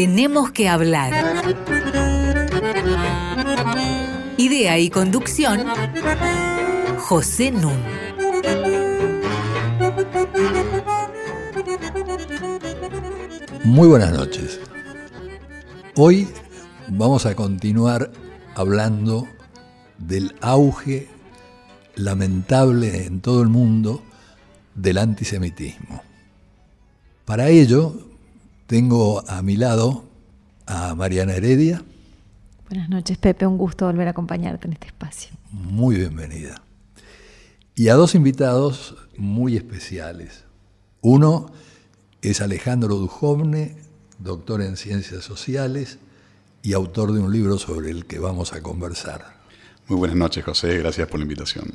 Tenemos que hablar. Idea y conducción, José Nun. Muy buenas noches. Hoy vamos a continuar hablando del auge lamentable en todo el mundo del antisemitismo. Para ello, tengo a mi lado a Mariana Heredia. Buenas noches, Pepe. Un gusto volver a acompañarte en este espacio. Muy bienvenida. Y a dos invitados muy especiales. Uno es Alejandro Dujovne, doctor en ciencias sociales y autor de un libro sobre el que vamos a conversar. Muy buenas noches, José. Gracias por la invitación.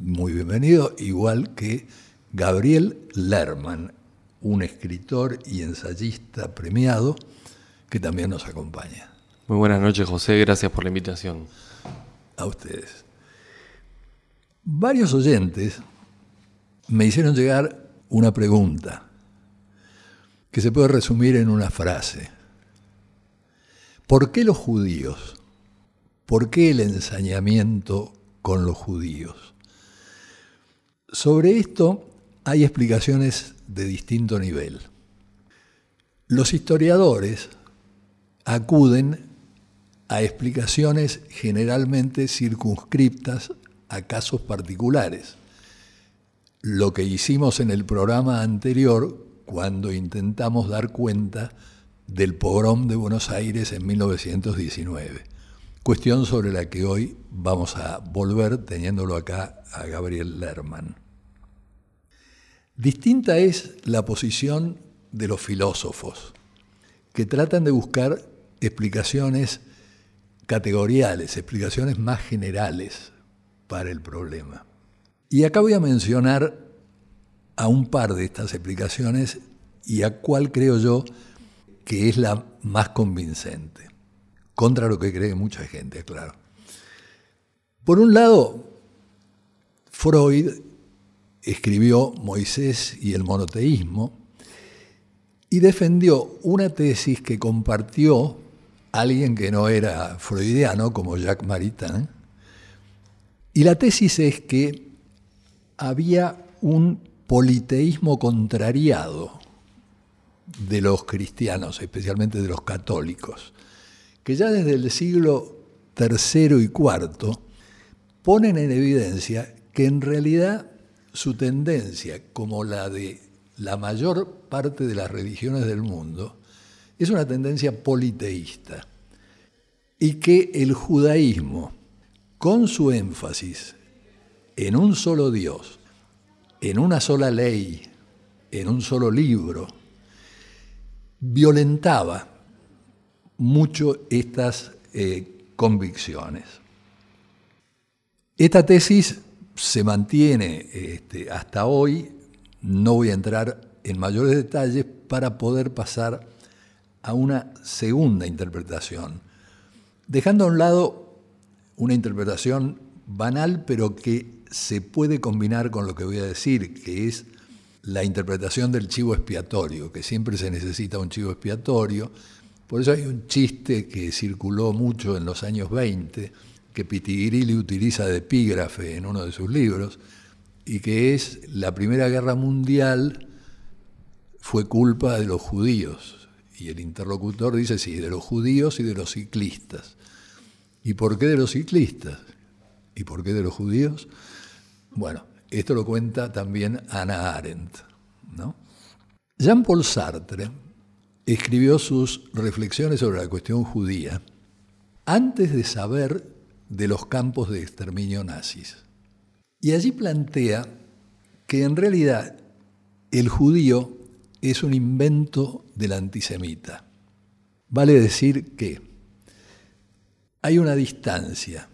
Muy bienvenido, igual que Gabriel Lerman, un escritor y ensayista premiado que también nos acompaña. Muy buenas noches, José. Gracias por la invitación. A ustedes. Varios oyentes me hicieron llegar una pregunta que se puede resumir en una frase. ¿Por qué los judíos? ¿Por qué el ensañamiento con los judíos? Sobre esto hay explicaciones de distinto nivel. Los historiadores acuden a explicaciones generalmente circunscriptas a casos particulares. Lo que hicimos en el programa anterior cuando intentamos dar cuenta del pogrom de Buenos Aires en 1919. Cuestión sobre la que hoy vamos a volver teniéndolo acá a Gabriel Lerman. Distinta es la posición de los filósofos, que tratan de buscar explicaciones categoriales, explicaciones más generales para el problema. Y acá voy a mencionar a un par de estas explicaciones y a cuál creo yo que es la más convincente, contra lo que cree mucha gente, claro. Por un lado, Freud escribió Moisés y el monoteísmo y defendió una tesis que compartió alguien que no era freudiano como Jacques Maritain. Y la tesis es que había un politeísmo contrariado de los cristianos, especialmente de los católicos, que ya desde el siglo III y IV ponen en evidencia que en realidad su tendencia, como la de la mayor parte de las religiones del mundo, es una tendencia politeísta. Y que el judaísmo, con su énfasis en un solo Dios, en una sola ley, en un solo libro, violentaba mucho estas eh, convicciones. Esta tesis se mantiene este, hasta hoy, no voy a entrar en mayores detalles para poder pasar a una segunda interpretación, dejando a un lado una interpretación banal, pero que se puede combinar con lo que voy a decir, que es la interpretación del chivo expiatorio, que siempre se necesita un chivo expiatorio. Por eso hay un chiste que circuló mucho en los años 20, que Pitigrilli utiliza de epígrafe en uno de sus libros, y que es la Primera Guerra Mundial fue culpa de los judíos. Y el interlocutor dice, sí, de los judíos y de los ciclistas. ¿Y por qué de los ciclistas? ¿Y por qué de los judíos? Bueno, esto lo cuenta también Ana Arendt. Jean-Paul Sartre escribió sus reflexiones sobre la cuestión judía antes de saber de los campos de exterminio nazis. Y allí plantea que en realidad el judío es un invento del antisemita. Vale decir que hay una distancia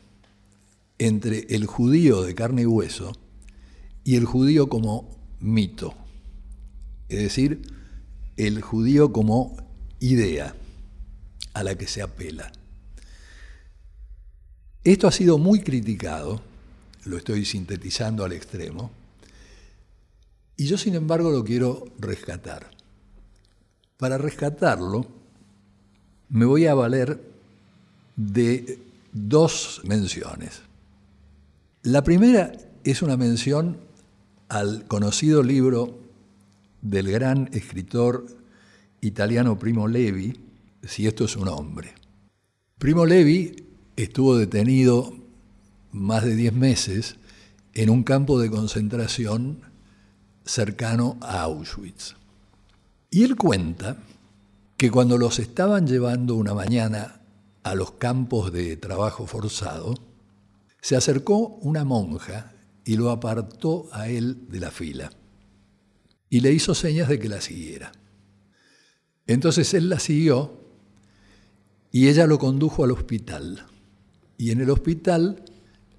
entre el judío de carne y hueso y el judío como mito, es decir, el judío como idea a la que se apela. Esto ha sido muy criticado, lo estoy sintetizando al extremo, y yo sin embargo lo quiero rescatar. Para rescatarlo, me voy a valer de dos menciones. La primera es una mención al conocido libro del gran escritor italiano Primo Levi, Si esto es un hombre. Primo Levi estuvo detenido más de 10 meses en un campo de concentración cercano a Auschwitz. Y él cuenta que cuando los estaban llevando una mañana a los campos de trabajo forzado, se acercó una monja y lo apartó a él de la fila y le hizo señas de que la siguiera. Entonces él la siguió y ella lo condujo al hospital. Y en el hospital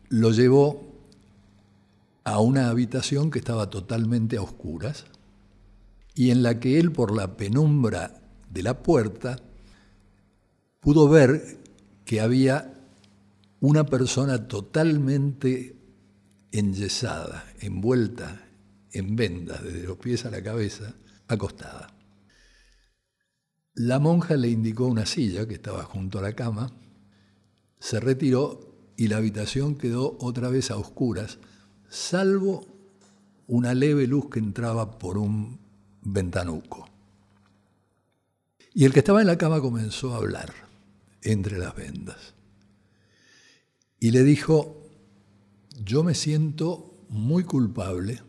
lo llevó a una habitación que estaba totalmente a oscuras y en la que él por la penumbra de la puerta pudo ver que había una persona totalmente enyesada, envuelta en vendas desde los pies a la cabeza, acostada. La monja le indicó una silla que estaba junto a la cama, se retiró y la habitación quedó otra vez a oscuras, salvo una leve luz que entraba por un ventanuco. Y el que estaba en la cama comenzó a hablar entre las vendas. Y le dijo, yo me siento muy culpable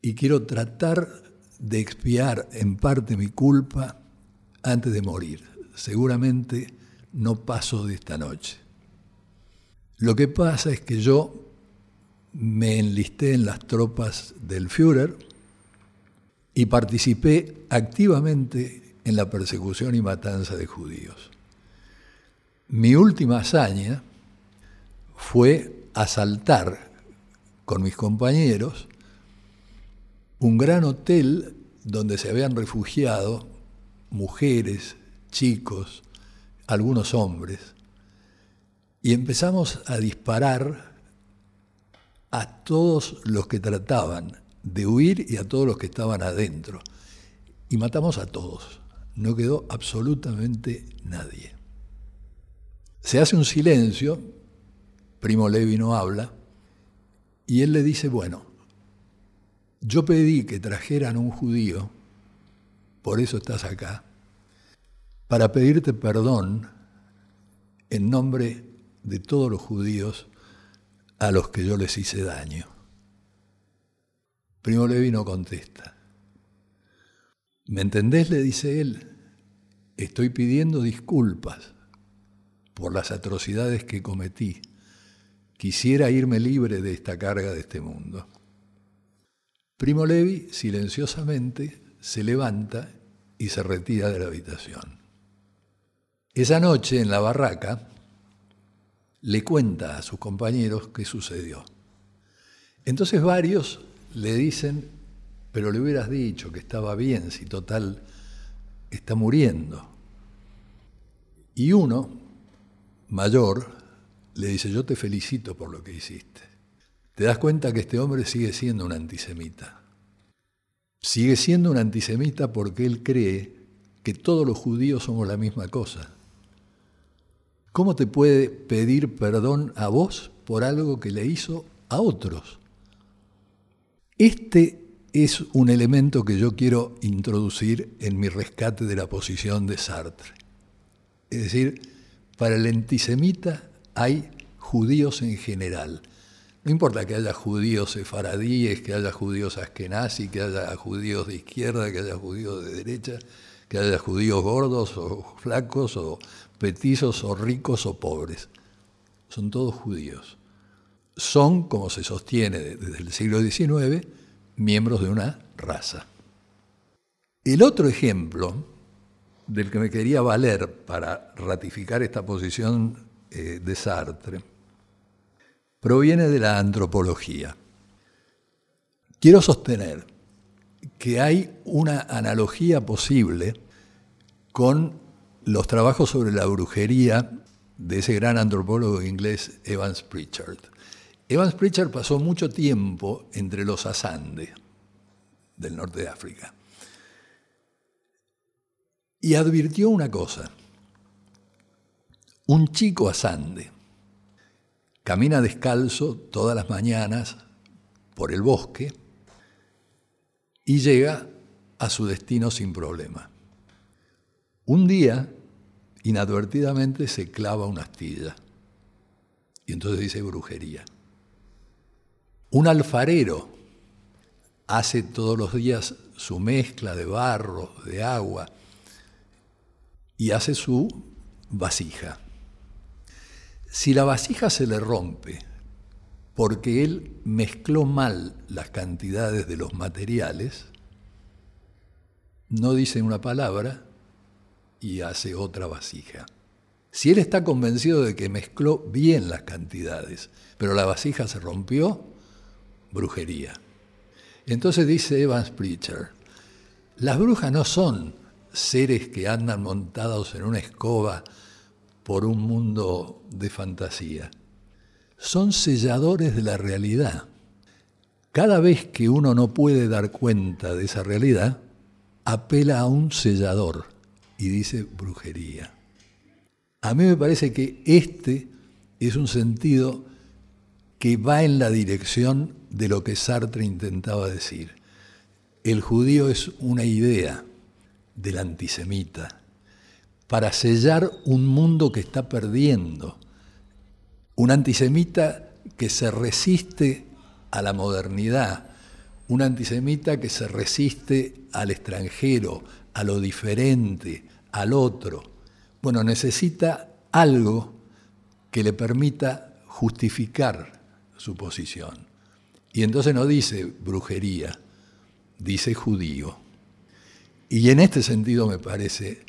y quiero tratar de expiar en parte mi culpa antes de morir. Seguramente no paso de esta noche. Lo que pasa es que yo me enlisté en las tropas del Führer y participé activamente en la persecución y matanza de judíos. Mi última hazaña fue asaltar con mis compañeros un gran hotel donde se habían refugiado mujeres, chicos, algunos hombres, y empezamos a disparar a todos los que trataban de huir y a todos los que estaban adentro. Y matamos a todos. No quedó absolutamente nadie. Se hace un silencio, Primo Levi no habla, y él le dice, bueno, yo pedí que trajeran un judío, por eso estás acá, para pedirte perdón en nombre de todos los judíos a los que yo les hice daño. Primo Levi no contesta. ¿Me entendés? le dice él. Estoy pidiendo disculpas por las atrocidades que cometí. Quisiera irme libre de esta carga de este mundo. Primo Levi, silenciosamente, se levanta y se retira de la habitación. Esa noche, en la barraca, le cuenta a sus compañeros qué sucedió. Entonces varios le dicen, pero le hubieras dicho que estaba bien, si total está muriendo. Y uno, mayor, le dice, yo te felicito por lo que hiciste te das cuenta que este hombre sigue siendo un antisemita. Sigue siendo un antisemita porque él cree que todos los judíos somos la misma cosa. ¿Cómo te puede pedir perdón a vos por algo que le hizo a otros? Este es un elemento que yo quiero introducir en mi rescate de la posición de Sartre. Es decir, para el antisemita hay judíos en general. No importa que haya judíos sefaradíes, que haya judíos askenazis, que haya judíos de izquierda, que haya judíos de derecha, que haya judíos gordos o flacos o o ricos o pobres. Son todos judíos. Son, como se sostiene desde el siglo XIX, miembros de una raza. El otro ejemplo del que me quería valer para ratificar esta posición eh, de Sartre proviene de la antropología. Quiero sostener que hay una analogía posible con los trabajos sobre la brujería de ese gran antropólogo inglés Evans Pritchard. Evans Pritchard pasó mucho tiempo entre los Asande del norte de África y advirtió una cosa. un chico asande. Camina descalzo todas las mañanas por el bosque y llega a su destino sin problema. Un día, inadvertidamente, se clava una astilla y entonces dice brujería. Un alfarero hace todos los días su mezcla de barro, de agua, y hace su vasija. Si la vasija se le rompe porque él mezcló mal las cantidades de los materiales, no dice una palabra y hace otra vasija. Si él está convencido de que mezcló bien las cantidades, pero la vasija se rompió, brujería. Entonces dice Evans Preacher, las brujas no son seres que andan montados en una escoba por un mundo de fantasía. Son selladores de la realidad. Cada vez que uno no puede dar cuenta de esa realidad, apela a un sellador y dice brujería. A mí me parece que este es un sentido que va en la dirección de lo que Sartre intentaba decir. El judío es una idea del antisemita para sellar un mundo que está perdiendo. Un antisemita que se resiste a la modernidad, un antisemita que se resiste al extranjero, a lo diferente, al otro. Bueno, necesita algo que le permita justificar su posición. Y entonces no dice brujería, dice judío. Y en este sentido me parece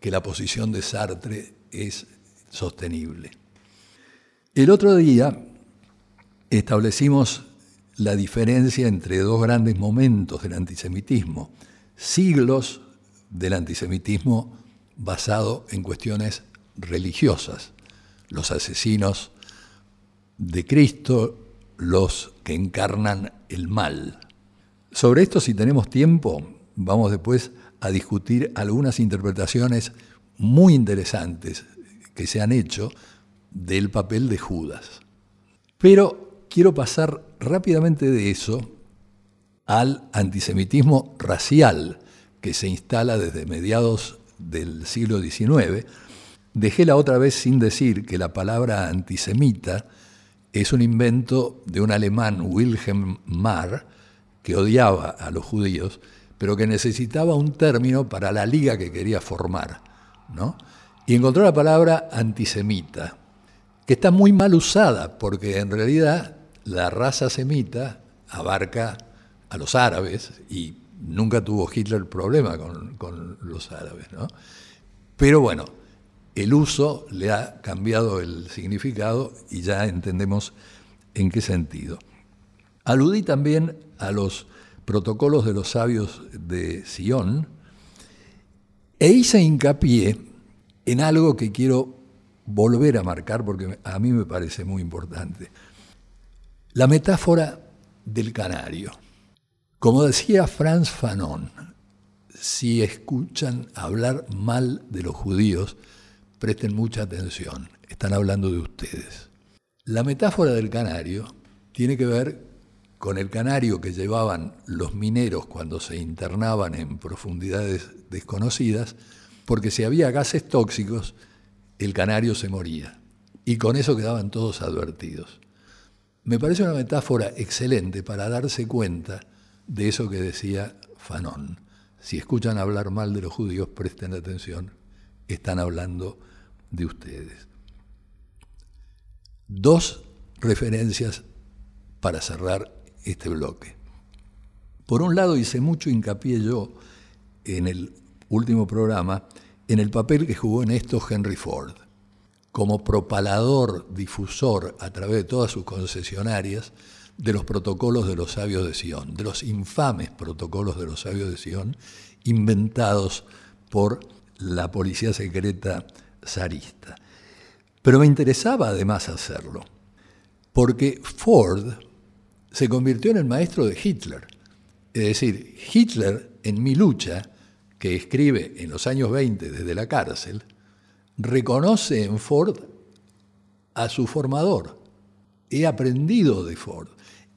que la posición de Sartre es sostenible. El otro día establecimos la diferencia entre dos grandes momentos del antisemitismo, siglos del antisemitismo basado en cuestiones religiosas, los asesinos de Cristo, los que encarnan el mal. Sobre esto, si tenemos tiempo, vamos después a discutir algunas interpretaciones muy interesantes que se han hecho del papel de Judas. Pero quiero pasar rápidamente de eso al antisemitismo racial que se instala desde mediados del siglo XIX. Dejé la otra vez sin decir que la palabra antisemita es un invento de un alemán, Wilhelm Marr, que odiaba a los judíos, pero que necesitaba un término para la liga que quería formar. ¿no? Y encontró la palabra antisemita, que está muy mal usada, porque en realidad la raza semita abarca a los árabes y nunca tuvo Hitler problema con, con los árabes. ¿no? Pero bueno, el uso le ha cambiado el significado y ya entendemos en qué sentido. Aludí también a los protocolos de los sabios de Sion e hice hincapié en algo que quiero volver a marcar porque a mí me parece muy importante. La metáfora del canario. Como decía Franz Fanon, si escuchan hablar mal de los judíos, presten mucha atención, están hablando de ustedes. La metáfora del canario tiene que ver con el canario que llevaban los mineros cuando se internaban en profundidades desconocidas, porque si había gases tóxicos, el canario se moría. Y con eso quedaban todos advertidos. Me parece una metáfora excelente para darse cuenta de eso que decía Fanon. Si escuchan hablar mal de los judíos, presten atención, están hablando de ustedes. Dos referencias para cerrar este bloque. Por un lado, hice mucho hincapié yo en el último programa en el papel que jugó en esto Henry Ford, como propalador, difusor a través de todas sus concesionarias de los protocolos de los sabios de Sion, de los infames protocolos de los sabios de Sion, inventados por la policía secreta zarista. Pero me interesaba además hacerlo, porque Ford se convirtió en el maestro de Hitler. Es decir, Hitler en mi lucha, que escribe en los años 20 desde la cárcel, reconoce en Ford a su formador. He aprendido de Ford.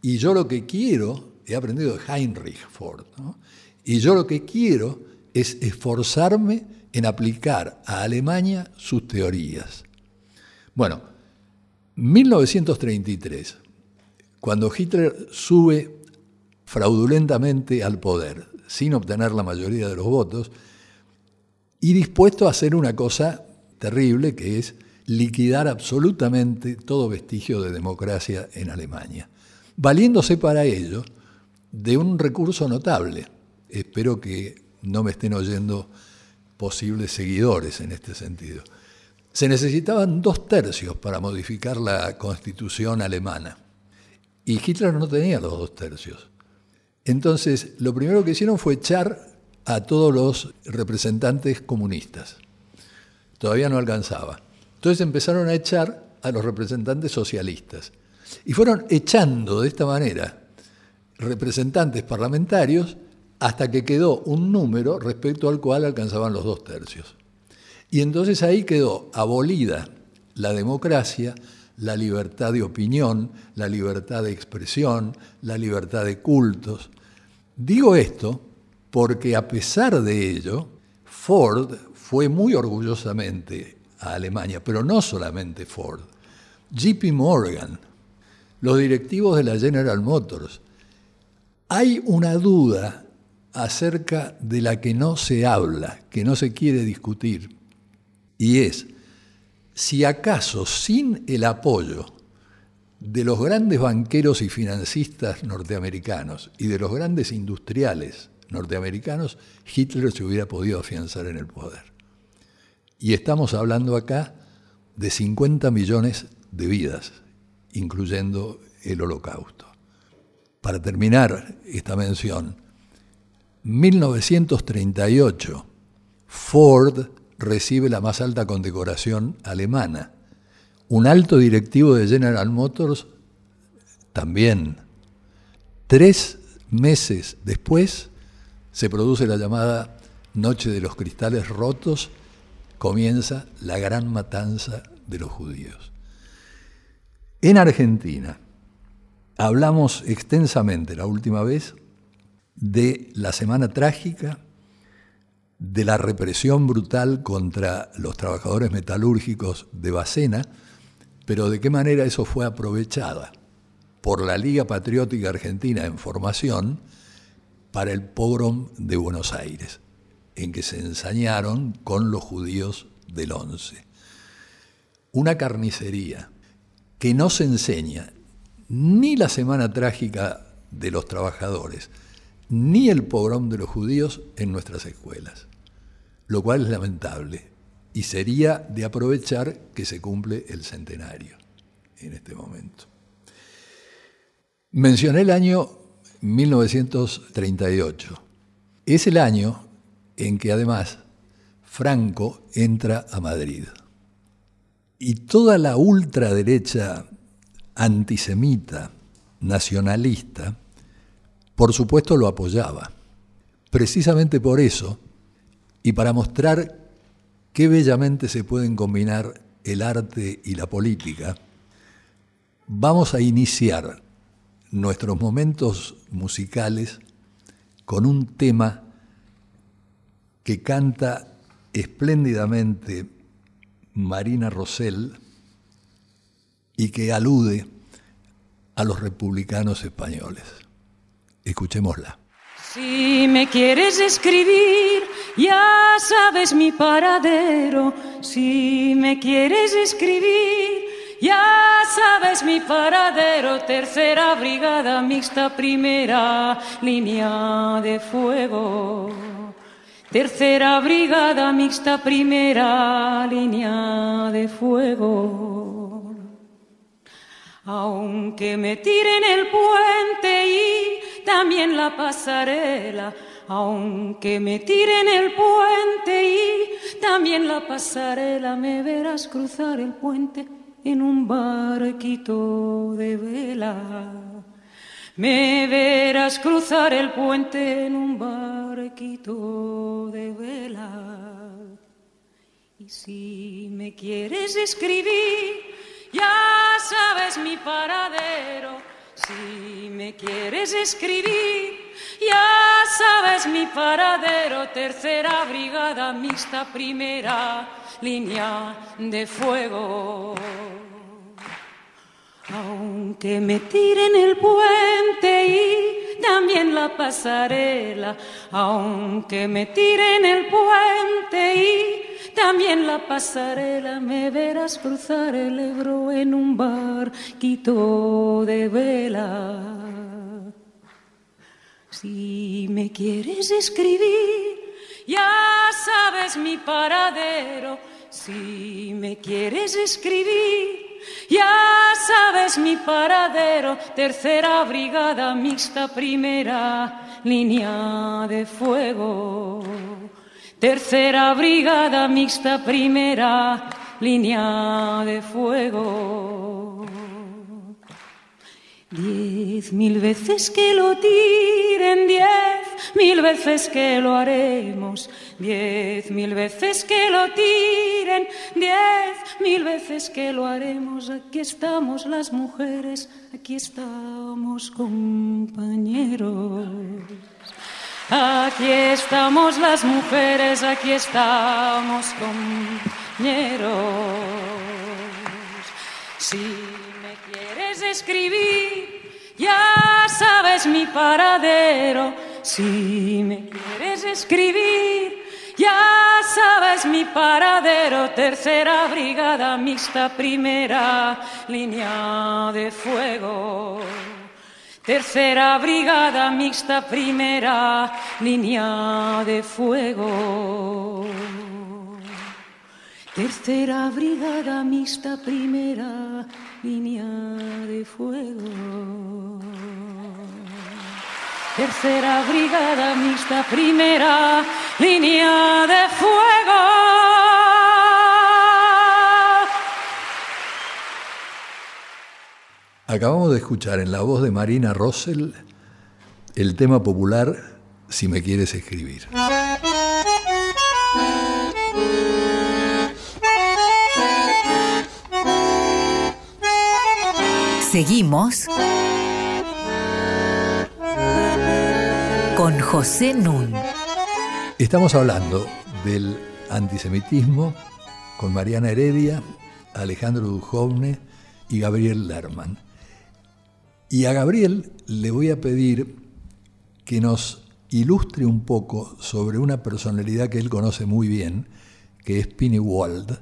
Y yo lo que quiero, he aprendido de Heinrich Ford, y yo lo que quiero es esforzarme en aplicar a Alemania sus teorías. Bueno, 1933, cuando Hitler sube fraudulentamente al poder, sin obtener la mayoría de los votos, y dispuesto a hacer una cosa terrible, que es liquidar absolutamente todo vestigio de democracia en Alemania, valiéndose para ello de un recurso notable. Espero que no me estén oyendo posibles seguidores en este sentido. Se necesitaban dos tercios para modificar la constitución alemana y Hitler no tenía los dos tercios. Entonces, lo primero que hicieron fue echar a todos los representantes comunistas. Todavía no alcanzaba. Entonces empezaron a echar a los representantes socialistas. Y fueron echando de esta manera representantes parlamentarios hasta que quedó un número respecto al cual alcanzaban los dos tercios. Y entonces ahí quedó abolida la democracia, la libertad de opinión, la libertad de expresión, la libertad de cultos. Digo esto porque a pesar de ello, Ford fue muy orgullosamente a Alemania, pero no solamente Ford. JP Morgan, los directivos de la General Motors. Hay una duda acerca de la que no se habla, que no se quiere discutir, y es si acaso sin el apoyo de los grandes banqueros y financistas norteamericanos y de los grandes industriales norteamericanos, Hitler se hubiera podido afianzar en el poder. Y estamos hablando acá de 50 millones de vidas, incluyendo el holocausto. Para terminar esta mención, 1938, Ford recibe la más alta condecoración alemana. Un alto directivo de General Motors también. Tres meses después se produce la llamada Noche de los Cristales Rotos, comienza la gran matanza de los judíos. En Argentina hablamos extensamente la última vez de la Semana Trágica, de la represión brutal contra los trabajadores metalúrgicos de Bacena, pero de qué manera eso fue aprovechada por la Liga Patriótica Argentina en formación para el pogrom de Buenos Aires, en que se ensañaron con los judíos del 11. Una carnicería que no se enseña ni la Semana Trágica de los Trabajadores, ni el pogrom de los judíos en nuestras escuelas, lo cual es lamentable y sería de aprovechar que se cumple el centenario en este momento. Mencioné el año 1938. Es el año en que además Franco entra a Madrid. Y toda la ultraderecha antisemita, nacionalista, por supuesto lo apoyaba. Precisamente por eso, y para mostrar qué bellamente se pueden combinar el arte y la política, vamos a iniciar nuestros momentos musicales con un tema que canta espléndidamente Marina Rosell y que alude a los republicanos españoles. Escuchémosla. Si me quieres escribir, ya sabes mi paradero. Si me quieres escribir, ya sabes mi paradero. Tercera brigada mixta, primera línea de fuego. Tercera brigada mixta, primera línea de fuego. Aunque me tiren el puente y también la pasarela, aunque me tiren el puente y también la pasarela, me verás cruzar el puente en un barquito de vela. Me verás cruzar el puente en un barquito de vela Y si me quieres escribir, ya sabes mi paradero. Si me quieres escribir, ya sabes mi paradero. Tercera brigada mixta, primera línea de fuego. Aunque me tiren el puente y también la pasarela, aunque me tiren el puente y también la pasarela, me verás cruzar el Ebro en un barquito de vela. Si me quieres escribir, ya sabes mi paradero. Si me quieres escribir, ya sabes mi paradero, tercera brigada mixta, primera línea de fuego. Tercera brigada mixta, primera línea de fuego. Diez mil veces que lo tiren, diez mil veces que lo haremos, diez mil veces que lo tiren, diez mil veces que lo haremos. Aquí estamos las mujeres, aquí estamos compañeros. Aquí estamos las mujeres, aquí estamos compañeros. Si escribir, ya sabes mi paradero. Si me quieres escribir, ya sabes mi paradero. Tercera brigada mixta, primera línea de fuego. Tercera brigada mixta, primera línea de fuego. Tercera brigada mixta, primera línea de fuego. Tercera brigada mixta, primera línea de fuego. Acabamos de escuchar en la voz de Marina Rossell el tema popular Si me quieres escribir. Seguimos con José Nun. Estamos hablando del antisemitismo con Mariana Heredia, Alejandro Dujovne y Gabriel Lerman. Y a Gabriel le voy a pedir que nos ilustre un poco sobre una personalidad que él conoce muy bien, que es Pini Wald,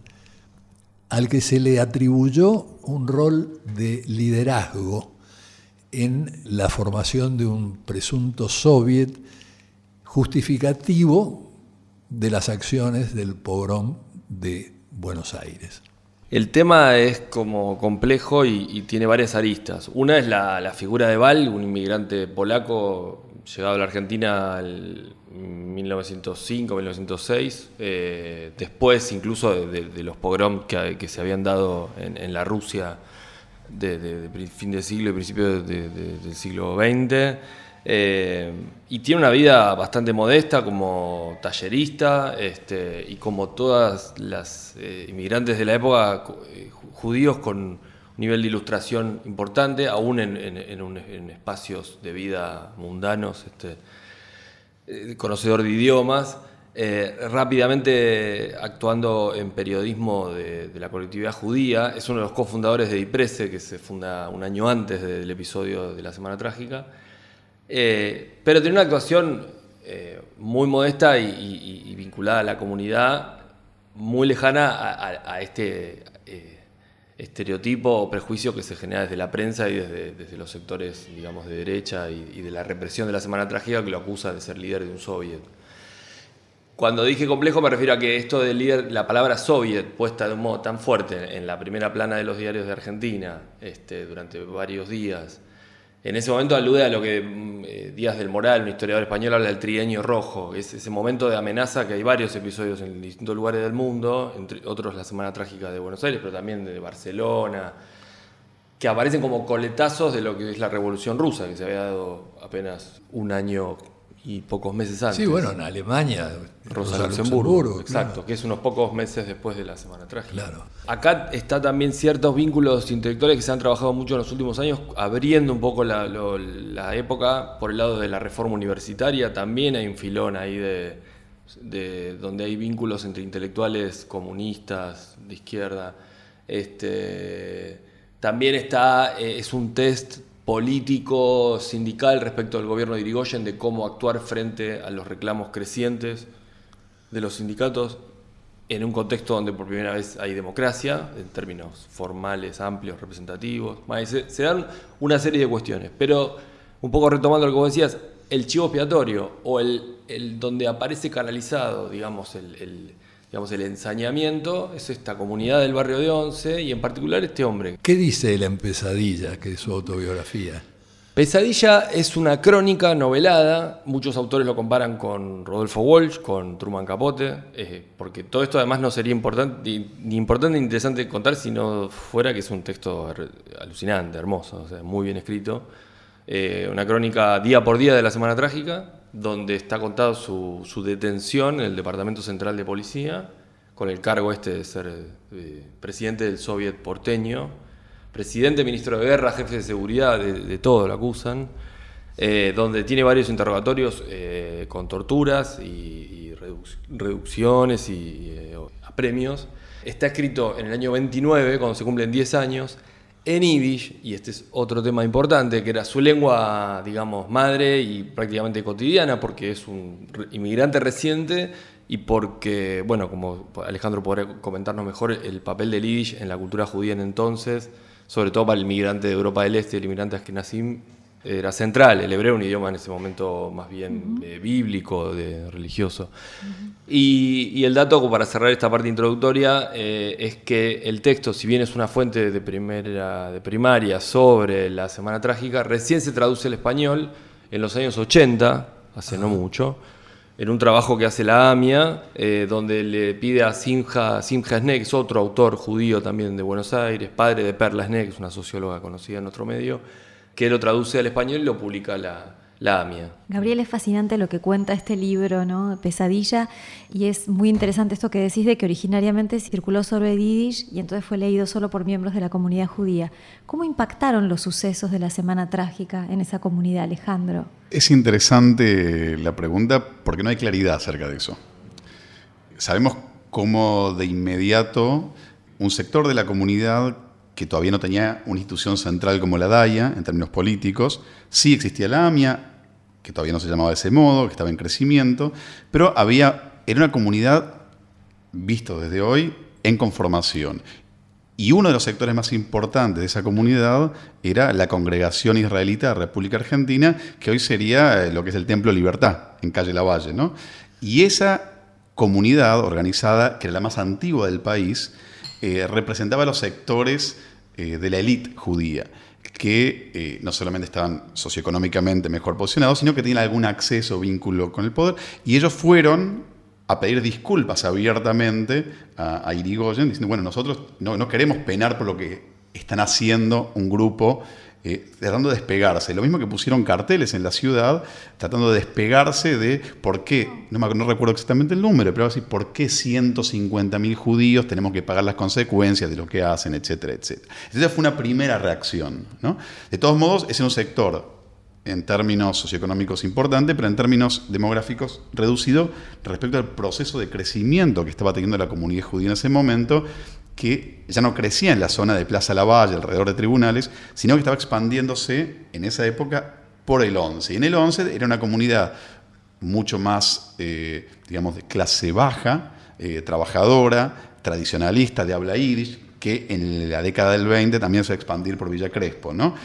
al que se le atribuyó un rol de liderazgo en la formación de un presunto soviet justificativo de las acciones del pogrom de Buenos Aires. El tema es como complejo y, tiene varias aristas. Una es la, la, figura de Val, un inmigrante polaco llegado a la Argentina en 1905-1906, eh, después incluso de, de, de los pogroms que, se habían dado en, la Rusia de, de, fin del siglo y principio del siglo XX. Eh, y tiene una vida bastante modesta como tallerista este, y como todas las eh, inmigrantes de la época, eh, judíos con nivel de ilustración importante, aún en, en, espacios de vida mundanos, este, eh, conocedor de idiomas. Eh, rápidamente actuando en periodismo de, la colectividad judía, es uno de los cofundadores de Diprese, que se funda un año antes del episodio de la Semana Trágica, eh, pero tiene una actuación muy modesta y, vinculada a la comunidad, muy lejana a, este estereotipo o prejuicio que se genera desde la prensa y desde, desde los sectores, digamos, de derecha y, y de la represión de la Semana Trágica que lo acusa de ser líder de un soviet. Cuando dije complejo me refiero a que esto del líder, la palabra soviet puesta de un modo tan fuerte en la primera plana de los diarios de Argentina este, durante varios días, en ese momento alude a lo que eh, Díaz del Moral, un historiador español, habla del trienio rojo, es ese momento de amenaza que hay varios episodios en distintos lugares del mundo, entre otros la Semana Trágica de Buenos Aires, pero también de Barcelona, que aparecen como coletazos de lo que es la Revolución Rusa, que se había dado apenas un año y pocos meses antes. Sí, bueno, en Alemania, Rosa, Rosa Luxemburgo, Luxemburgo, exacto, claro. que es unos pocos meses después de la Semana Trágica. Claro. Acá está también ciertos vínculos intelectuales que se han trabajado mucho en los últimos años, abriendo un poco la, lo- la época por el lado de la reforma universitaria. También hay un filón ahí de, de- donde hay vínculos entre intelectuales comunistas de izquierda. Este, también está, eh, es un test político, sindical respecto al gobierno de Irigoyen de cómo actuar frente a los reclamos crecientes de los sindicatos en un contexto donde por primera vez hay democracia, en términos formales, amplios, representativos. Se, se dan una serie de cuestiones, pero un poco retomando lo que vos decías, el chivo expiatorio o el, el donde aparece canalizado, digamos, el- digamos, el ensañamiento es esta comunidad del barrio de Once y en particular este hombre. ¿Qué dice él en Pesadilla, que es su autobiografía? Pesadilla es una crónica novelada, muchos autores lo comparan con Rodolfo Walsh, con Truman Capote, eh, porque todo esto además no sería importante, ni, importante ni interesante contar si no fuera que es un texto alucinante, hermoso, o sea, muy bien escrito. Eh, una crónica día por día de la Semana Trágica, donde está contado su, su detención en el Departamento Central de Policía, con el cargo este de ser eh, presidente del Soviet porteño, presidente, ministro de guerra, jefe de seguridad, de, todo lo acusan, eh, donde tiene varios interrogatorios eh, con torturas y, y reduc- reducciones y apremios. Está escrito en el año 29, cuando se cumplen 10 años, en Yiddish, y este es otro tema importante, que era su lengua, digamos, madre y prácticamente cotidiana, porque es un inmigrante reciente y porque, bueno, como Alejandro podrá comentarnos mejor, el papel del Yiddish en la cultura judía en entonces, sobre todo para el inmigrante de Europa del Este, el inmigrante Ashkenazim, era central. El hebreo un idioma en ese momento más bien eh, bíblico, de, religioso. Y, y el dato, para cerrar esta parte introductoria, eh, es que el texto, si bien es una fuente de, primera, de primaria sobre la Semana Trágica, recién se traduce al español en los años 80, hace no mucho, en un trabajo que hace la AMIA, eh, donde le pide a Simha, Simha Snek, es otro autor judío también de Buenos Aires, padre de Perla Snek, es una socióloga conocida en nuestro medio, que lo traduce al español y lo publica la, la AMIA. Gabriel, es fascinante lo que cuenta este libro, ¿no? Pesadilla, y es muy interesante esto que decís de que originariamente circuló sobre Yiddish y entonces fue leído solo por miembros de la comunidad judía. ¿Cómo impactaron los sucesos de la Semana Trágica en esa comunidad, Alejandro? Es interesante la pregunta porque no hay claridad acerca de eso. Sabemos cómo de inmediato un sector de la comunidad que todavía no tenía una institución central como la DAIA en términos políticos, sí existía la AMIA, que todavía no se llamaba de ese modo, que estaba en crecimiento, pero había, era una comunidad, visto desde hoy, en conformación. Y uno de los sectores más importantes de esa comunidad era la congregación israelita de República Argentina, que hoy sería eh, lo que es el Templo Libertad, en calle Lavalle. ¿no? Y esa comunidad organizada, que era la más antigua del país, eh, representaba a los sectores eh, de la élite judía, que eh, no solamente estaban socioeconómicamente mejor posicionados, sino que tenían algún acceso o vínculo con el poder, y ellos fueron a pedir disculpas abiertamente a, Irigoyen, diciendo, bueno, nosotros no, no queremos penar por lo que están haciendo un grupo eh, tratando de despegarse. Lo mismo que pusieron carteles en la ciudad, tratando de despegarse de por qué, no, me- recuerdo exactamente el número, pero así, por qué 150.000 judíos tenemos que pagar las consecuencias de lo que hacen, etcétera, etcétera. Entonces fue una primera reacción. ¿no? De todos modos, es un sector en términos socioeconómicos importante, pero en términos demográficos reducido respecto al proceso de crecimiento que estaba teniendo la comunidad judía en ese momento, que ya no crecía en la zona de Plaza Lavalle, alrededor de tribunales, sino que estaba expandiéndose en esa época por el 11. Y en el 11 era una comunidad mucho más, eh, digamos, de clase baja, eh, trabajadora, tradicionalista, de habla irish, que en la década del 20 también se va a expandir por Villa Crespo, ¿no?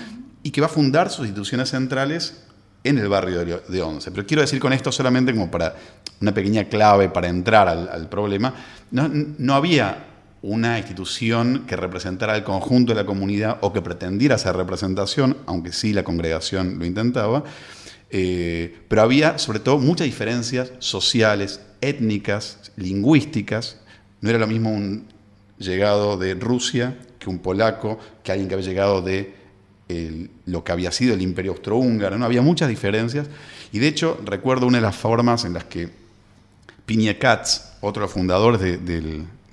Y que va a fundar sus instituciones centrales en el barrio de- Once. Pero quiero decir con esto solamente como para una pequeña clave para entrar al, al problema, no, no había una institución que representara al conjunto de la comunidad o que pretendiera hacer representación, aunque sí la congregación lo intentaba, eh, pero había sobre todo muchas diferencias sociales, étnicas, lingüísticas. No era lo mismo un llegado de Rusia que un polaco, que alguien que había llegado de lo que había sido el imperio austrohúngaro, ¿no? había muchas diferencias, y de hecho recuerdo una de las formas en las que Piña otro de los fundadores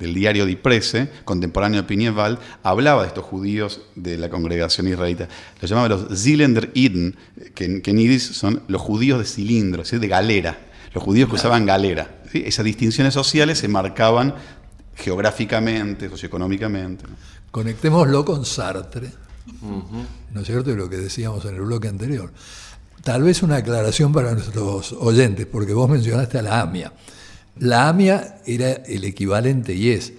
del, diario Die Presse, contemporáneo de Piñeval, hablaba de estos judíos de la congregación israelita. Los llamaba los Zilender Iden, que, en yiddish son los judíos de cilindro, de galera, los judíos que usaban galera. Esas distinciones sociales se marcaban geográficamente, socioeconómicamente. Conectémoslo con Sartre, ¿no es cierto? Y lo que decíamos en el bloque anterior. Tal vez una aclaración para nuestros oyentes, porque vos mencionaste a la AMIA. La AMIA era el equivalente y es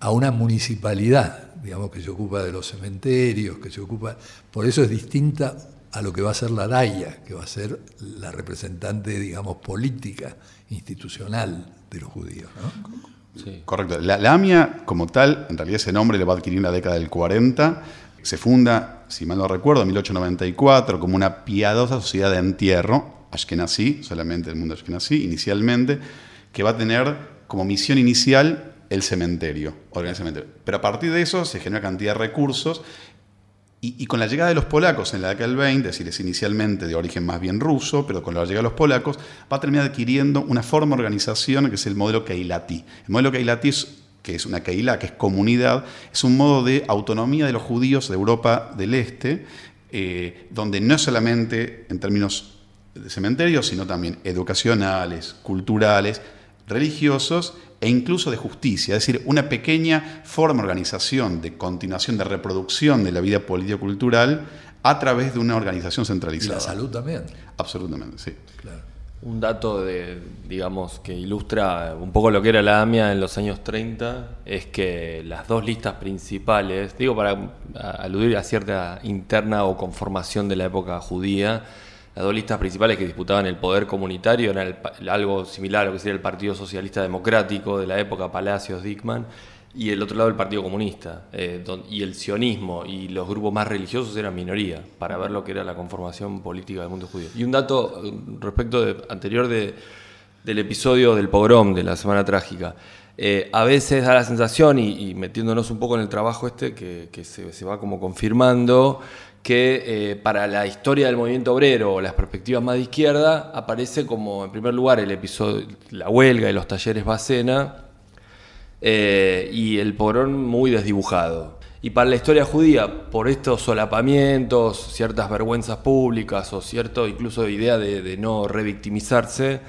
a una municipalidad, digamos, que se ocupa de los cementerios, que se ocupa. Por eso es distinta a lo que va a ser la DAIA, que va a ser la representante, digamos, política, institucional de los judíos. Correcto. La, la, AMIA, como tal, en realidad ese nombre le va a adquirir en la década del 40. Se funda, si mal no recuerdo, en 1894, como una piadosa sociedad de entierro, Ashkenazi, solamente el mundo Ashkenazi, inicialmente que va a tener como misión inicial el cementerio, Pero a partir de eso se genera cantidad de recursos y, con la llegada de los polacos en la década del 20, es decir, es inicialmente de origen más bien ruso, pero con la llegada de los polacos va a terminar adquiriendo una forma de organización que es el modelo Keilati. El modelo Keilati que es una Keilah, que es comunidad, es un modo de autonomía de los judíos de Europa del Este, eh, donde no solamente en términos de cementerios, sino también educacionales, culturales, religiosos e incluso de justicia, es decir, una pequeña forma de organización, de continuación, de reproducción de la vida político-cultural a través de una organización centralizada. Y la salud también. Absolutamente, sí. Un dato de, digamos, que ilustra un poco lo que era la AMIA en los años 30 es que las dos listas principales, digo para aludir a cierta interna o conformación de la época judía, las dos listas principales que disputaban el poder comunitario eran algo similar a lo que sería el Partido Socialista Democrático de la época, Palacios, Dickman, y el otro lado el Partido Comunista. Eh, y el sionismo y los grupos más religiosos eran minoría, para ver lo que era la conformación política del mundo judío. Y un dato eh, respecto anterior del episodio del pogrom de la Semana Trágica. Eh, a veces da la sensación, y, metiéndonos un poco en el trabajo este, que, se va como confirmando, que eh, para la historia del movimiento obrero o las perspectivas más de izquierda aparece como en primer lugar el episodio la huelga y los talleres Bacena eh, y el porón muy desdibujado. Y para la historia judía, por estos solapamientos, ciertas vergüenzas públicas o cierto incluso idea de, de no revictimizarse,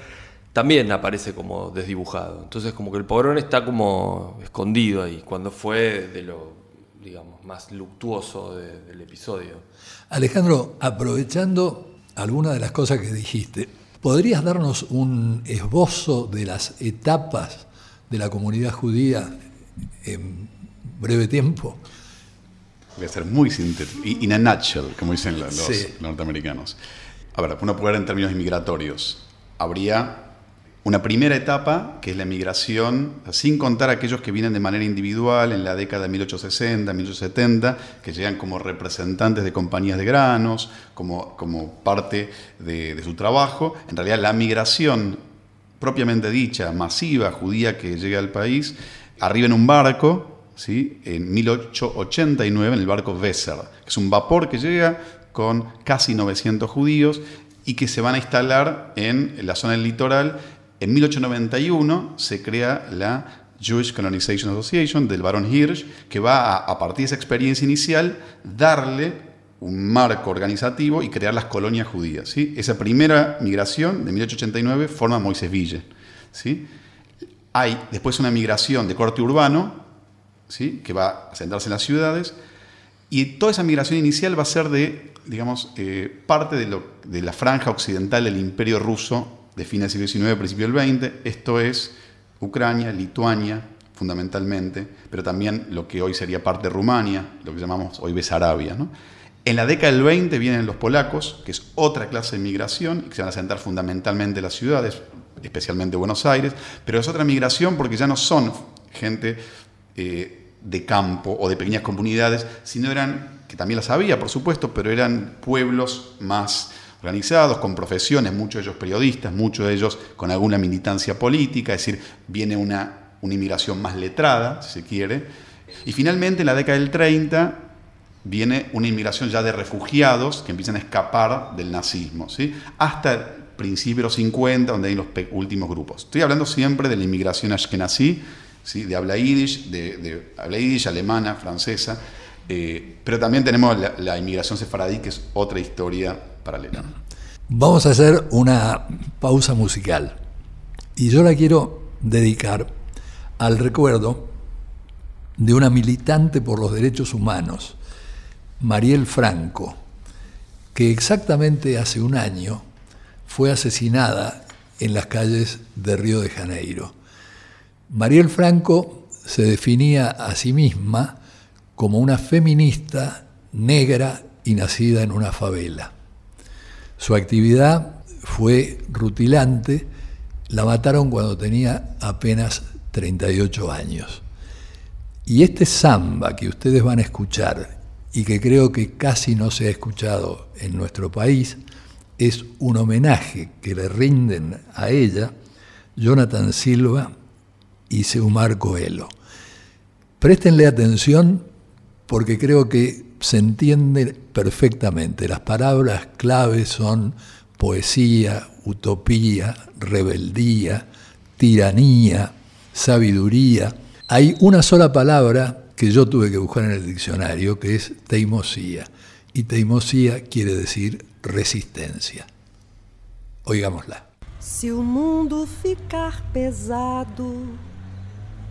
también aparece como desdibujado. Entonces como que el porón está como escondido ahí, cuando fue de lo digamos, más luctuoso del episodio. Alejandro, aprovechando alguna de las cosas que dijiste, ¿podrías darnos un esbozo de las etapas de la comunidad judía en breve tiempo? Voy a ser muy sintético, in a nutshell, como dicen los norteamericanos. A ver, uno puede ver en términos migratorios. Habría una primera etapa, que es la emigración, sin contar aquellos que vienen de manera individual en la década de 1860, 1870, que llegan como representantes de compañías de granos, como, como parte de, su trabajo. En realidad la migración propiamente dicha, masiva, judía que llega al país, arriba en un barco, ¿sí? en 1889, en el barco Weser, que es un vapor que llega con casi 900 judíos y que se van a instalar en la zona del litoral en 1891 se crea la Jewish Colonization Association del barón Hirsch, que va a, a partir de esa experiencia inicial, darle un marco organizativo y crear las colonias judías. ¿sí? Esa primera migración de 1889 forma Moisés Ville. ¿sí? Hay después una migración de corte urbano, ¿sí? que va a sentarse en las ciudades, y toda esa migración inicial va a ser de, digamos, eh, parte de la franja occidental del imperio ruso de fines del siglo XIX, principio del XX, esto es Ucrania, Lituania, fundamentalmente, pero también lo que hoy sería parte de Rumania, lo que llamamos hoy Besarabia. ¿no? En la década del 20 vienen los polacos, que es otra clase de migración, que se van a sentar fundamentalmente en las ciudades, especialmente Buenos Aires, pero es otra migración porque ya no son gente eh, de campo o de pequeñas comunidades, sino eran, que también las había, por supuesto, pero eran pueblos más organizados, con profesiones, muchos de ellos periodistas, muchos de ellos con alguna militancia política, es decir, viene una, una inmigración más letrada, si se quiere. Y finalmente, en la década del 30, viene una inmigración ya de refugiados que empiezan a escapar del nazismo, ¿sí? hasta el principio de los 50, donde hay los últimos grupos. Estoy hablando siempre de la inmigración ashkenazí, ¿sí? de habla yiddish, de, habla yiddish, alemana, francesa, eh, pero también tenemos la, la inmigración sefaradí, que es otra historia Vamos a hacer una pausa musical y yo la quiero dedicar al recuerdo de una militante por los derechos humanos, Mariel Franco, que exactamente hace un año fue asesinada en las calles de Río de Janeiro. Mariel Franco se definía a sí misma como una feminista negra y nacida en una favela. Su actividad fue rutilante, la mataron cuando tenía apenas 38 años. Y este samba que ustedes van a escuchar y que creo que casi no se ha escuchado en nuestro país, es un homenaje que le rinden a ella Jonathan Silva y Seumar Coelho. Préstenle atención porque creo que se entiende perfectamente. Las palabras claves son poesía, utopía, rebeldía, tiranía, sabiduría hay una sola palabra que yo tuve que buscar en el diccionario, que es teimosía. Y teimosía quiere decir resistencia. Oigámosla. Se o mundo ficar pesado,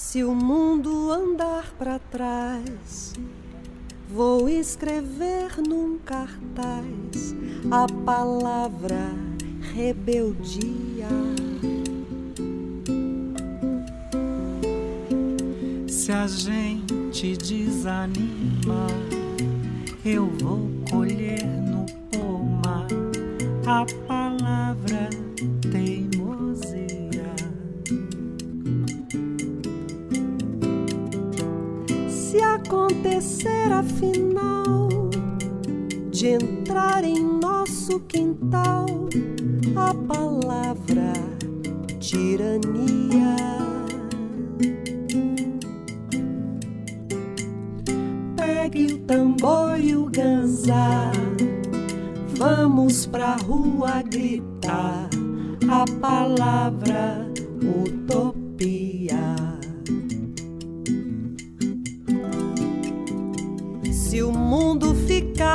Se o mundo andar para trás, vou escrever num cartaz a palavra rebeldia. Se a gente desanima, eu vou colher no pomar a palavra Se acontecer afinal de entrar em nosso quintal a palavra tirania. pegue o tambor e o ganzá. Vamos pra rua gritar a palavra utopia.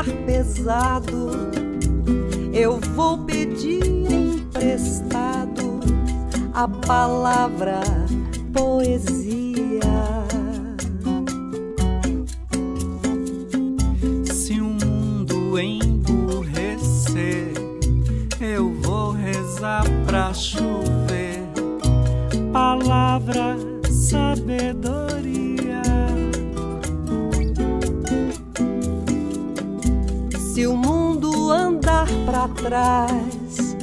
Ficar pesado, eu vou pedir emprestado a palavra poesia. chover, andar para trás,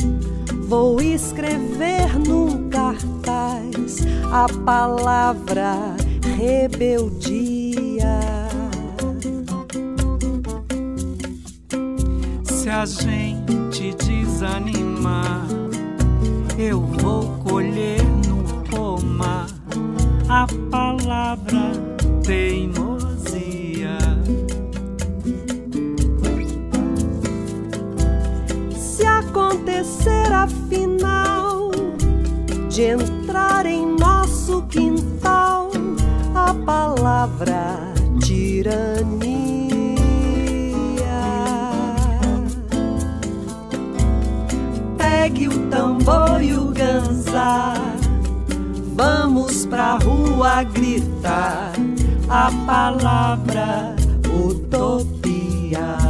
vou escrever num cartaz a palavra rebeldia. Se a gente desanimar eu vou colher no pomar a palavra de entrar em nosso quintal a palavra tirania. pegue o tambor e o ganzá. Vamos pra rua gritar a palavra utopia.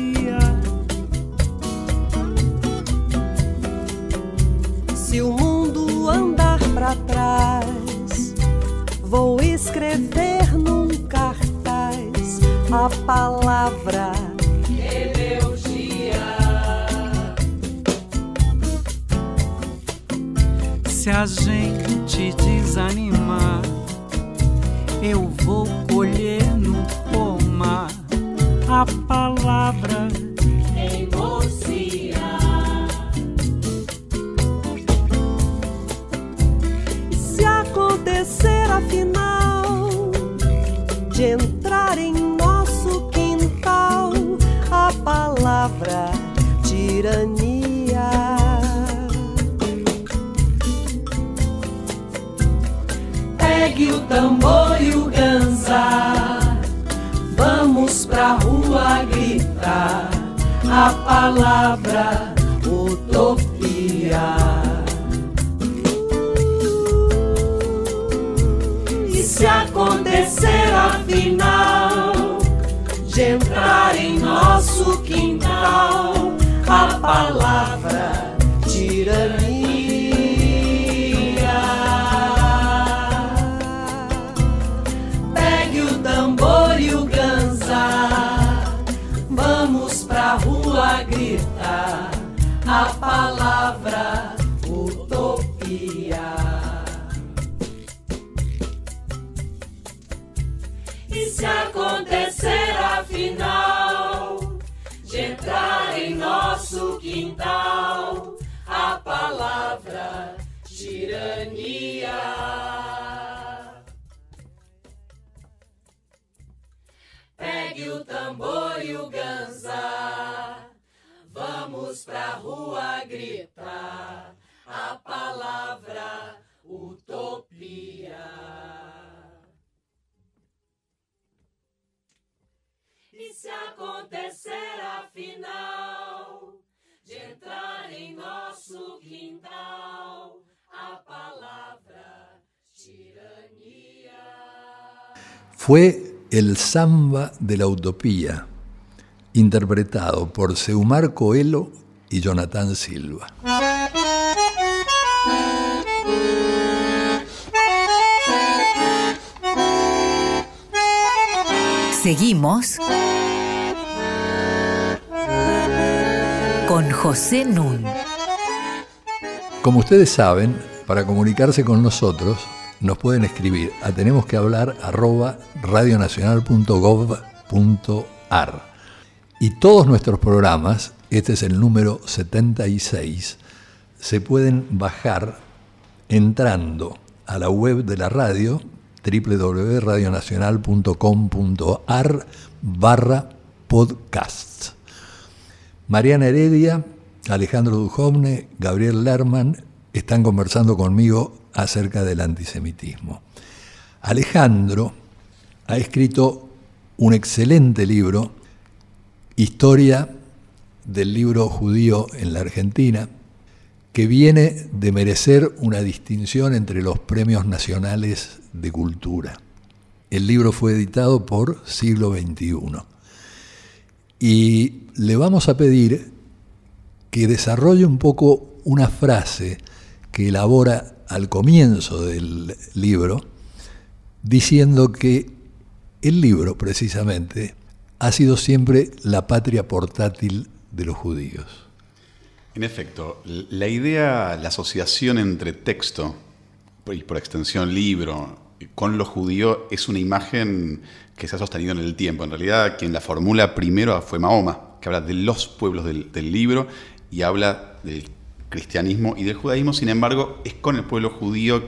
Se o mundo andar para trás, vou escrever num cartaz a palavra Se a gente desanimar, eu vou colher no pomar a palavra afinal de entrar em nosso quintal a palavra tirania. Pegue o tambor e o ganzá, vamos pra rua gritar a palavra utopia. Acontecer afinal de entrar em nosso quintal a palavra tirania. Pegue o tambor e o ganzá, vamos pra rua gritar a palavra afinal de entrar em nosso quintal a palavra tirania? Pegue o tambor e o ganzá, vamos pra rua gritar a palavra utopia. Se acontecer afinal de entrar em nosso quintal a palavra tirania? Fue el samba de la utopía, interpretado por Seumar Coelho y Jonathan Silva. Seguimos José Nun. Como ustedes saben, para comunicarse con nosotros nos pueden escribir a tenemos que hablar radionacional.gov.ar. Y todos nuestros programas, este es el número 76, se pueden bajar entrando a la web de la radio www.radionacional.com.ar barra podcast. Mariana Heredia, Alejandro Dujovne, Gabriel Lerman están conversando conmigo acerca del antisemitismo. Alejandro ha escrito un excelente libro, Historia del libro judío en la Argentina, que viene de merecer una distinción entre los premios nacionales de cultura. El libro fue editado por Siglo XXI. Y le vamos a pedir que desarrolle un poco una frase que elabora al comienzo del libro, diciendo que el libro, precisamente, ha sido siempre la patria portátil de los judíos. En efecto, la idea, la asociación entre texto y por extensión libro con lo judío es una imagen que se ha sostenido en el tiempo. En realidad, quien la formula primero fue Mahoma, que habla de los pueblos del, libro y habla del cristianismo y del judaísmo. Sin embargo, es con el pueblo judío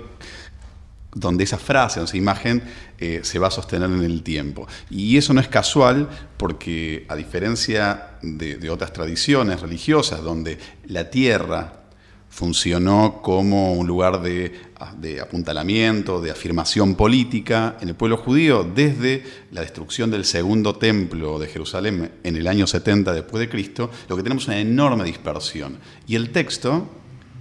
donde esa frase, esa imagen eh, se va a sostener en el tiempo. Y eso no es casual porque a diferencia de otras tradiciones religiosas donde la tierra funcionó como un lugar de, de, apuntalamiento, de afirmación política, en el pueblo judío, desde la destrucción del segundo templo de Jerusalén en el año 70 después de Cristo, lo que tenemos es una enorme dispersión. Y el texto,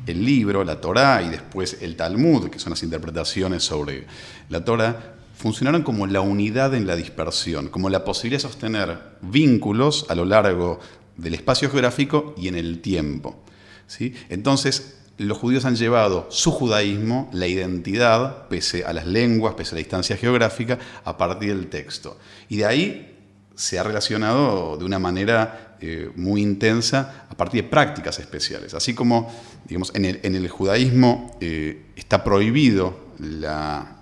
el libro, la Torá y después el Talmud, que son las interpretaciones sobre la Torá, funcionaron como la unidad en la dispersión, como la posibilidad de sostener vínculos a lo largo del espacio geográfico y en el tiempo. Entonces, los judíos han llevado su judaísmo, la identidad, pese a las lenguas, pese a la distancia geográfica, a partir del texto. Y de ahí se ha relacionado de una manera eh, muy intensa a partir de prácticas especiales. Así como digamos, en, el, judaísmo eh, está prohibido la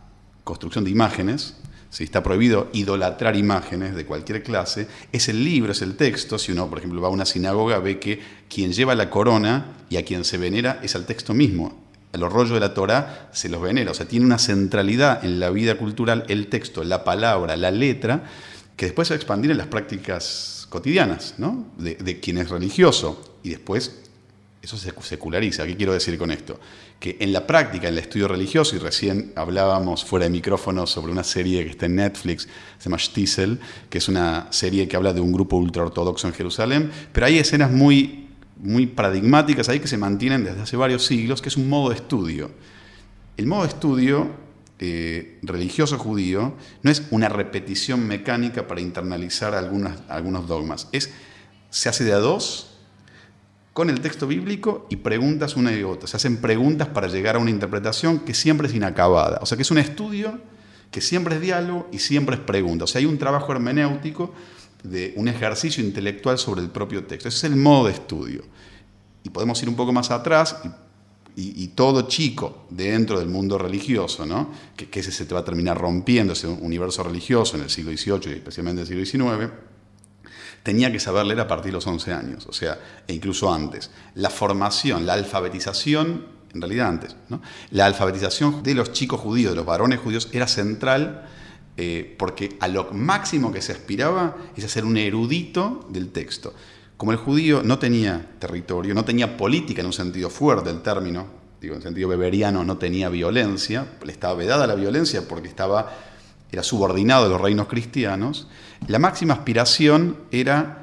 construcción de imágenes, si está prohibido idolatrar imágenes de cualquier clase, es el libro, es el texto. Si uno, por ejemplo, va a una sinagoga, ve que quien lleva la corona y a quien se venera es al texto mismo. A los rollos de la Torah se los venera. O sea, tiene una centralidad en la vida cultural el texto, la palabra, la letra, que después se va a expandir en las prácticas cotidianas ¿no? de, de quien es religioso. Y después eso se seculariza. ¿Qué quiero decir con esto? Que en la práctica, en el estudio religioso, y recién hablábamos fuera de micrófono sobre una serie que está en Netflix, se llama Stiesel, que es una serie que habla de un grupo ultraortodoxo en Jerusalén, pero hay escenas muy, muy paradigmáticas ahí que se mantienen desde hace varios siglos, que es un modo de estudio. El modo de estudio eh, religioso judío no es una repetición mecánica para internalizar algunas, algunos dogmas, es, se hace de a dos con el texto bíblico y preguntas una y otra. Se hacen preguntas para llegar a una interpretación que siempre es inacabada. O sea que es un estudio que siempre es diálogo y siempre es pregunta. O sea, hay un trabajo hermenéutico de un ejercicio intelectual sobre el propio texto. Ese es el modo de estudio. Y podemos ir un poco más atrás y, todo chico dentro del mundo religioso, ¿no? que, que ese se te va a terminar rompiendo, ese universo religioso en el siglo XVIII y especialmente en el siglo XIX, tenía que saber leer a partir de los 11 años, o sea, e incluso antes. La formación, la alfabetización, en realidad antes, la alfabetización de los chicos judíos, de los varones judíos, era central eh, porque a lo máximo que se aspiraba es a ser un erudito del texto. Como el judío no tenía territorio, no tenía política en un sentido fuerte del término, digo, en sentido beberiano no tenía violencia, le estaba vedada la violencia porque estaba era subordinado de los reinos cristianos, la máxima aspiración era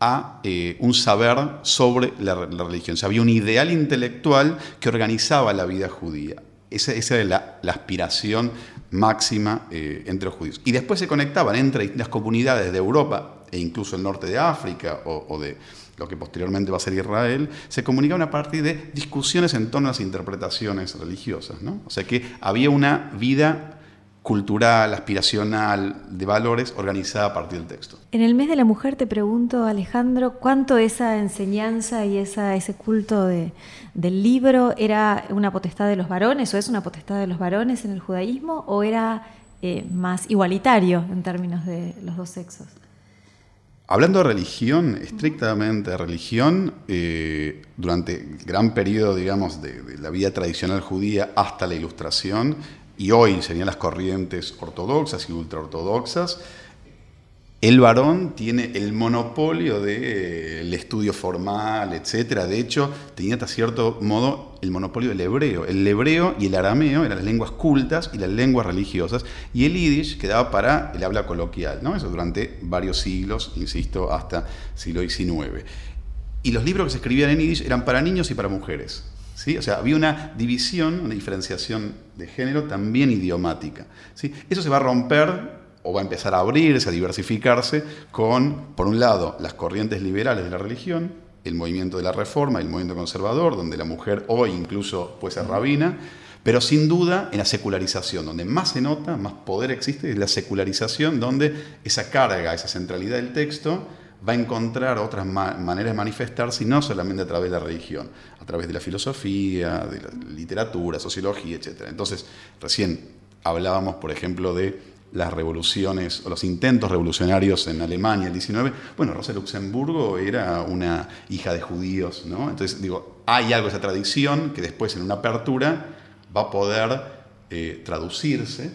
a eh, un saber sobre la, religión. Había un ideal intelectual que organizaba la vida judía. Esa, era la, aspiración máxima eh, entre los judíos. Y después se conectaban entre las comunidades de Europa e incluso el norte de África o, de lo que posteriormente va a ser Israel, se comunicaban a partir de discusiones en torno a las interpretaciones religiosas. O sea que había una vida cultural, aspiracional, de valores, organizada a partir del texto. En el mes de la mujer te pregunto, Alejandro, ¿cuánto esa enseñanza y esa, ese culto de, del libro era una potestad de los varones o es una potestad de los varones en el judaísmo o era eh, más igualitario en términos de los dos sexos? Hablando de religión, estrictamente de religión, eh, durante el gran periodo, digamos, de, de, la vida tradicional judía hasta la Ilustración, y hoy serían las corrientes ortodoxas y ultraortodoxas, el varón tiene el monopolio del estudio formal, etc. De hecho, tenía hasta cierto modo el monopolio del hebreo. El hebreo y el arameo eran las lenguas cultas y las lenguas religiosas, y el yiddish quedaba para el habla coloquial, ¿no? Eso durante varios siglos, insisto, hasta siglo XIX. Y los libros que se escribían en yiddish eran para niños y para mujeres. ¿Sí? O sea, había una división, una diferenciación de género también idiomática. ¿sí? Eso se va a romper o va a empezar a abrirse, a diversificarse con, por un lado, las corrientes liberales de la religión, el movimiento de la reforma, el movimiento conservador, donde la mujer hoy incluso puede ser rabina, pero sin duda en la secularización, donde más se nota, más poder existe, es la secularización, donde esa carga, esa centralidad del texto va a encontrar otras maneras de manifestarse y no solamente a través de la religión, a través de la filosofía, de la literatura, sociología, etc. Entonces, recién hablábamos, por ejemplo, de las revoluciones o los intentos revolucionarios en Alemania el 19. Bueno, Rosa Luxemburgo era una hija de judíos, ¿no? Entonces, digo, hay algo esa tradición que después en una apertura va a poder eh, traducirse,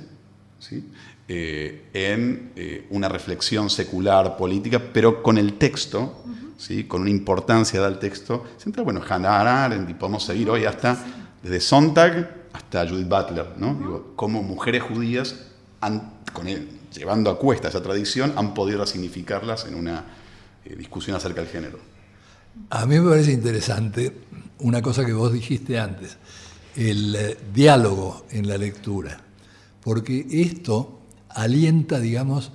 ¿sí? Eh, en eh, una reflexión secular, política, pero con el texto, ¿sí? con una importancia del texto central. Bueno, Hannah Arendt, y podemos seguir hoy hasta, desde Sontag hasta Judith Butler, ¿no? Digo, cómo mujeres judías, han, con él, llevando a cuesta esa tradición, han podido significarlas en una eh, discusión acerca del género. A mí me parece interesante una cosa que vos dijiste antes, el diálogo en la lectura porque esto alienta, digamos,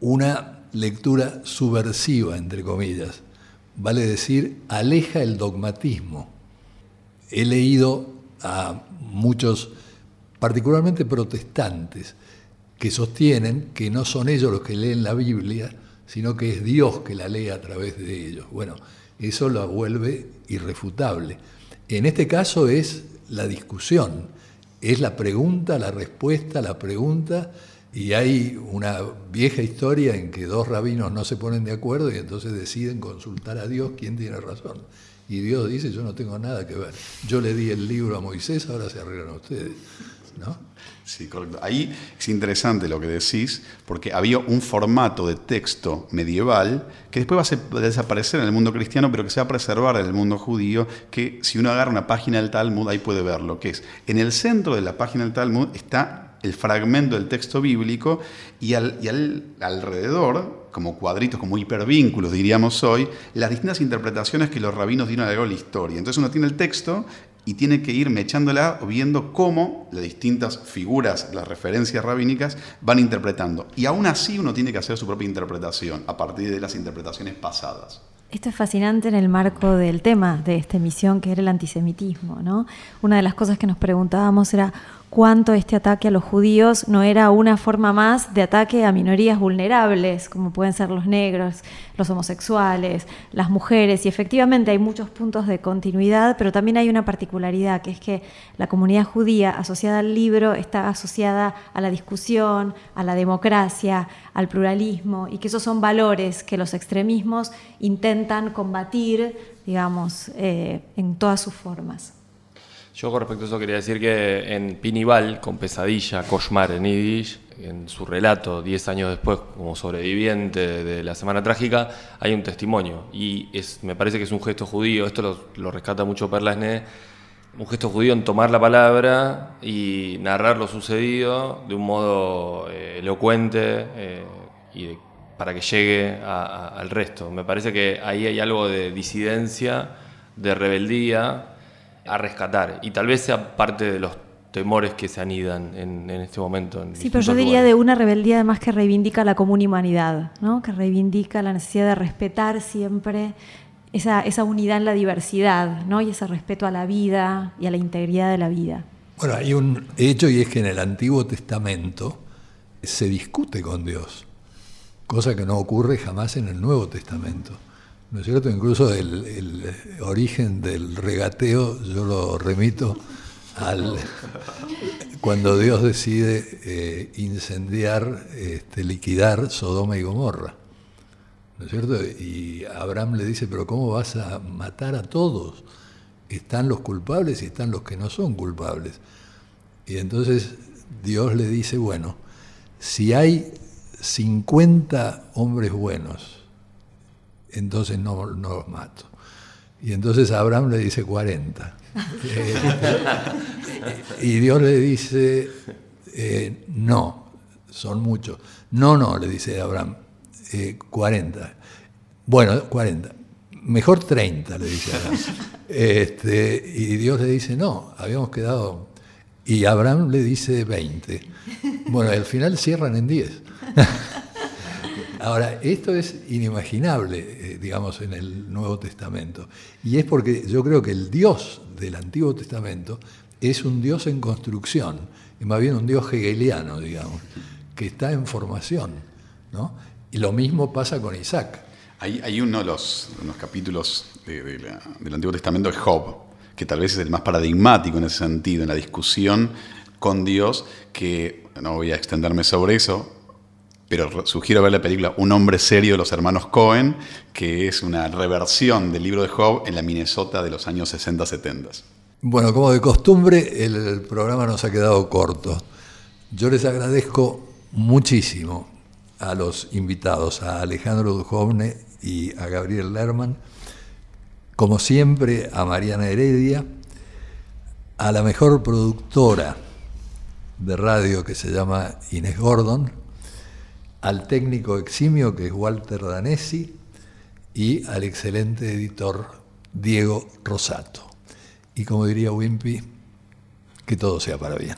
una lectura subversiva, entre comillas. Vale decir, aleja el dogmatismo. He leído a muchos, particularmente protestantes, que sostienen que no son ellos los que leen la Biblia, sino que es Dios que la lee a través de ellos. Bueno, eso lo vuelve irrefutable. En este caso es la discusión, es la pregunta, la respuesta, la pregunta, y hay una vieja historia en que dos rabinos no se ponen de acuerdo y entonces deciden consultar a Dios quién tiene razón. Y Dios dice, yo no tengo nada que ver. Yo le di el libro a Moisés, ahora se arreglan ustedes. ¿no? Sí, correcto. Ahí es interesante lo que decís, porque había un formato de texto medieval que después va a desaparecer en el mundo cristiano, pero que se va a preservar en el mundo judío, que si uno agarra una página del Talmud, ahí puede ver lo que es. En el centro de la página del Talmud está el fragmento del texto bíblico y, al, alrededor, como cuadritos, como hipervínculos diríamos hoy, las distintas interpretaciones que los rabinos dieron a lo largo de la historia. Entonces uno tiene el texto y tiene que ir mechándola o viendo cómo las distintas figuras, las referencias rabínicas, van interpretando. Y aún así uno tiene que hacer su propia interpretación a partir de las interpretaciones pasadas. Esto es fascinante en el marco del tema de esta emisión, que era el antisemitismo. ¿no? Una de las cosas que nos preguntábamos era cuánto este ataque a los judíos no era una forma más de ataque a minorías vulnerables, como pueden ser los negros, los homosexuales, las mujeres. Y efectivamente hay muchos puntos de continuidad, pero también hay una particularidad, que es que la comunidad judía asociada al libro está asociada a la discusión, a la democracia, al pluralismo, y que esos son valores que los extremismos intentan combatir, digamos, eh, en todas sus formas. Yo con respecto a eso quería decir que en Pinival, con Pesadilla, Koshmar en Yiddish, en su relato, 10 años después, como sobreviviente de la Semana Trágica, hay un testimonio. Y es, me parece que es un gesto judío, esto lo, rescata mucho Perlasne, un gesto judío en tomar la palabra y narrar lo sucedido de un modo eh, elocuente eh, y para que llegue al resto. Me parece que ahí hay algo de disidencia, de rebeldía a rescatar. Y tal vez sea parte de los temores que se anidan en, este momento. sí, pero yo diría de una rebeldía además que reivindica la común humanidad, ¿no? que reivindica la necesidad de respetar siempre esa, esa unidad en la diversidad ¿no? y ese respeto a la vida y a la integridad de la vida. Bueno, hay un hecho y es que en el Antiguo Testamento se discute con Dios, cosa que no ocurre jamás en el Nuevo Testamento. ¿No es cierto? Incluso el, origen del regateo yo lo remito al cuando Dios decide eh, incendiar, este, liquidar Sodoma y Gomorra. ¿No es cierto? Y Abraham le dice, pero ¿cómo vas a matar a todos? Están los culpables y están los que no son culpables. Y entonces Dios le dice, bueno, si hay 50 hombres buenos, entonces no, los mato. Y entonces Abraham le dice 40. Eh, y Dios le dice, eh, no, son muchos. No, no, le dice Abraham, 40. Eh, bueno, 40. Mejor 30, le dice Abraham. Este, y Dios le dice, no, habíamos quedado... Y Abraham le dice 20. Bueno, al final cierran en 10. Ahora, esto es inimaginable, eh, digamos, en el Nuevo Testamento. Y es porque yo creo que el Dios del Antiguo Testamento es un Dios en construcción, y más bien un Dios hegeliano, digamos, que está en formación. ¿no? Y lo mismo pasa con Isaac. Hay, uno de los, capítulos del Antiguo Testamento de Job, que tal vez es el más paradigmático en ese sentido, en la discusión con Dios, que no voy a extenderme sobre eso, pero sugiero ver la película Un hombre serio de los hermanos Cohen, que es una reversión del libro de Job en la Minnesota de los años 60-70. Bueno, como de costumbre, el programa nos ha quedado corto. Yo les agradezco muchísimo a los invitados, a Alejandro Dujovne y a Gabriel Lerman, como siempre a Mariana Heredia, a la mejor productora de radio que se llama Inés Gordon, al técnico eximio que es Walter Danesi y al excelente editor Diego Rosato. Y como diría Wimpy, que todo sea para bien.